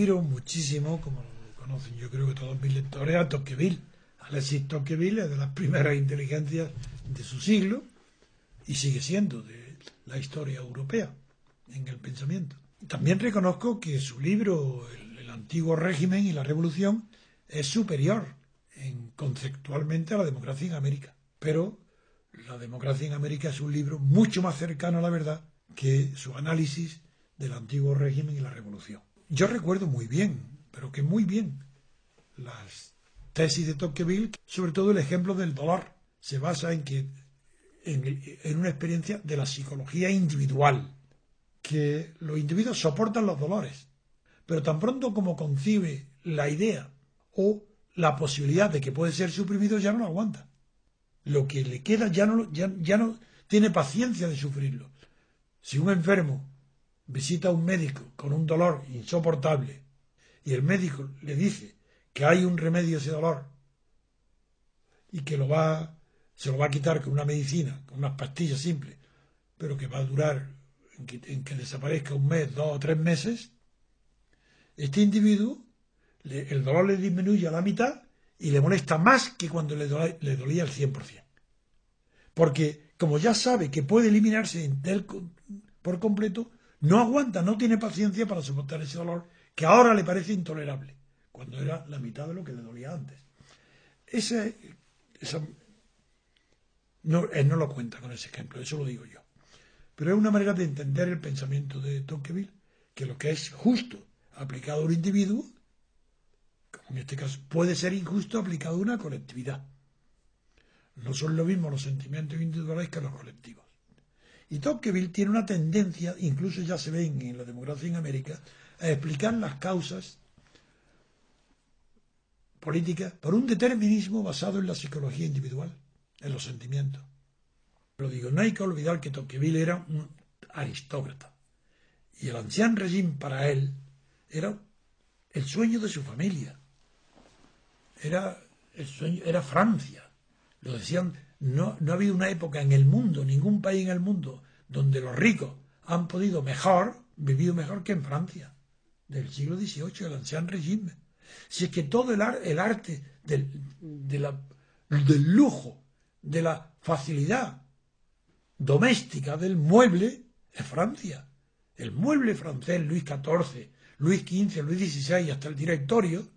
Admiro muchísimo, como lo conocen yo creo que todos mis lectores, a Tocqueville. Alexis Tocqueville es de las primeras inteligencias de su siglo y sigue siendo de la historia europea en el pensamiento. También reconozco que su libro, El, antiguo régimen y la revolución, es superior en, conceptualmente a la democracia en América. Pero la democracia en América es un libro mucho más cercano a la verdad que su análisis del antiguo régimen y la revolución. Yo recuerdo muy bien, pero que muy bien, las tesis de Tocqueville, sobre todo el ejemplo del dolor. Se basa en que en, una experiencia de la psicología individual, que los individuos soportan los dolores, pero tan pronto como concibe la idea o la posibilidad de que puede ser suprimido, ya no lo aguanta. Lo que le queda ya no, ya no tiene paciencia de sufrirlo. Si un enfermo visita a un médico con un dolor insoportable y el médico le dice que hay un remedio a ese dolor y que lo va, se lo va a quitar con una medicina, con unas pastillas simples, pero que va a durar en que, en que desaparezca un mes, dos o tres meses, este individuo, le, el dolor le disminuye a la mitad y le molesta más que cuando le, dolía, le dolía el 100%. Porque como ya sabe que puede eliminarse por completo, no aguanta, no tiene paciencia para soportar ese dolor que ahora le parece intolerable, cuando era la mitad de lo que le dolía antes. Ese, esa, no, él no lo cuenta con ese ejemplo, eso lo digo yo. Pero es una manera de entender el pensamiento de Tocqueville, que lo que es justo aplicado a un individuo, como en este caso, puede ser injusto aplicado a una colectividad. No son lo mismo los sentimientos individuales que los colectivos. Y Tocqueville tiene una tendencia, incluso ya se ve en la democracia en América, a explicar las causas políticas por un determinismo basado en la psicología individual, en los sentimientos. Pero digo, no hay que olvidar que Tocqueville era un aristócrata. Y el ancien régimen para él era el sueño de su familia. Era el sueño, era Francia. Lo decían no, no, ha habido una época en el mundo, ningún país en el mundo, donde los ricos han podido mejor, vivido mejor que en Francia, del siglo XVIII, el ancien régimen. Si es que todo el, ar, el arte del, de la, del lujo, de la facilidad doméstica del mueble, es Francia. El mueble francés, Luis XIV, Luis XV, Luis XVI, hasta el directorio,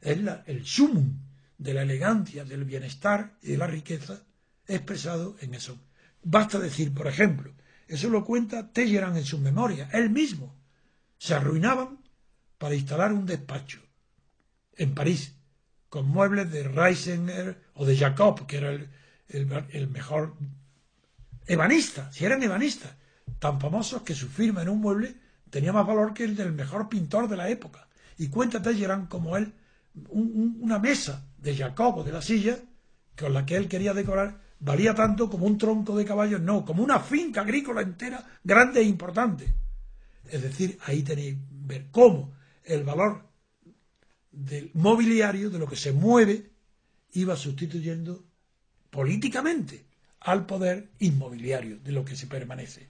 es la, el sumum de la elegancia, del bienestar y de la riqueza expresado en eso. Basta decir, por ejemplo, eso lo cuenta Telleran en sus memorias, él mismo. Se arruinaban para instalar un despacho en París, con muebles de Reisener o de Jacob, que era el, mejor ebanista, si eran ebanistas, tan famosos que su firma en un mueble tenía más valor que el del mejor pintor de la época. Y cuenta Telleran como él, un, una mesa de Jacob o de la silla, con la que él quería decorar, valía tanto como un tronco de caballos, no, como una finca agrícola entera grande e importante. Es decir, ahí tenéis ver cómo el valor del mobiliario, de lo que se mueve, iba sustituyendo políticamente al poder inmobiliario, de lo que se permanece.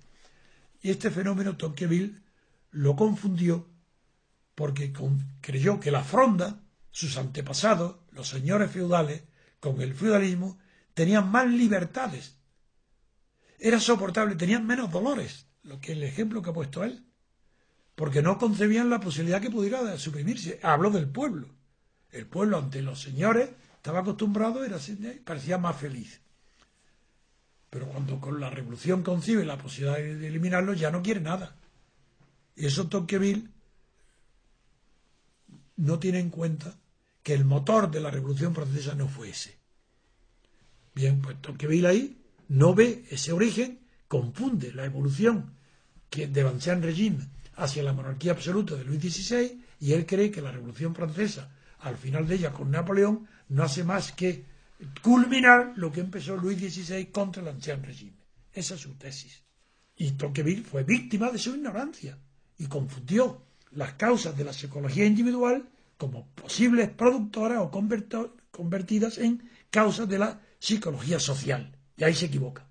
Y este fenómeno Tocqueville lo confundió porque creyó que la fronda, sus antepasados, los señores feudales, con el feudalismo, tenían más libertades. Era soportable, tenían menos dolores, lo que el ejemplo que ha puesto él. Porque no concebían la posibilidad que pudiera suprimirse. Habló del pueblo. El pueblo ante los señores estaba acostumbrado, era, parecía más feliz. Pero cuando con la revolución concibe la posibilidad de eliminarlo, ya no quiere nada. Y eso Tocqueville no tiene en cuenta que el motor de la Revolución Francesa no fue ese. Bien, pues Tocqueville ahí no ve ese origen, confunde la evolución que del ancien régimen hacia la monarquía absoluta de Luis XVI y él cree que la Revolución Francesa, al final de ella con Napoleón, no hace más que culminar lo que empezó Luis XVI contra el ancien régimen. Esa es su tesis. Y Tocqueville fue víctima de su ignorancia y confundió las causas de la psicología individual como posibles productoras o convertidas en causas de la psicología social. Y ahí se equivoca.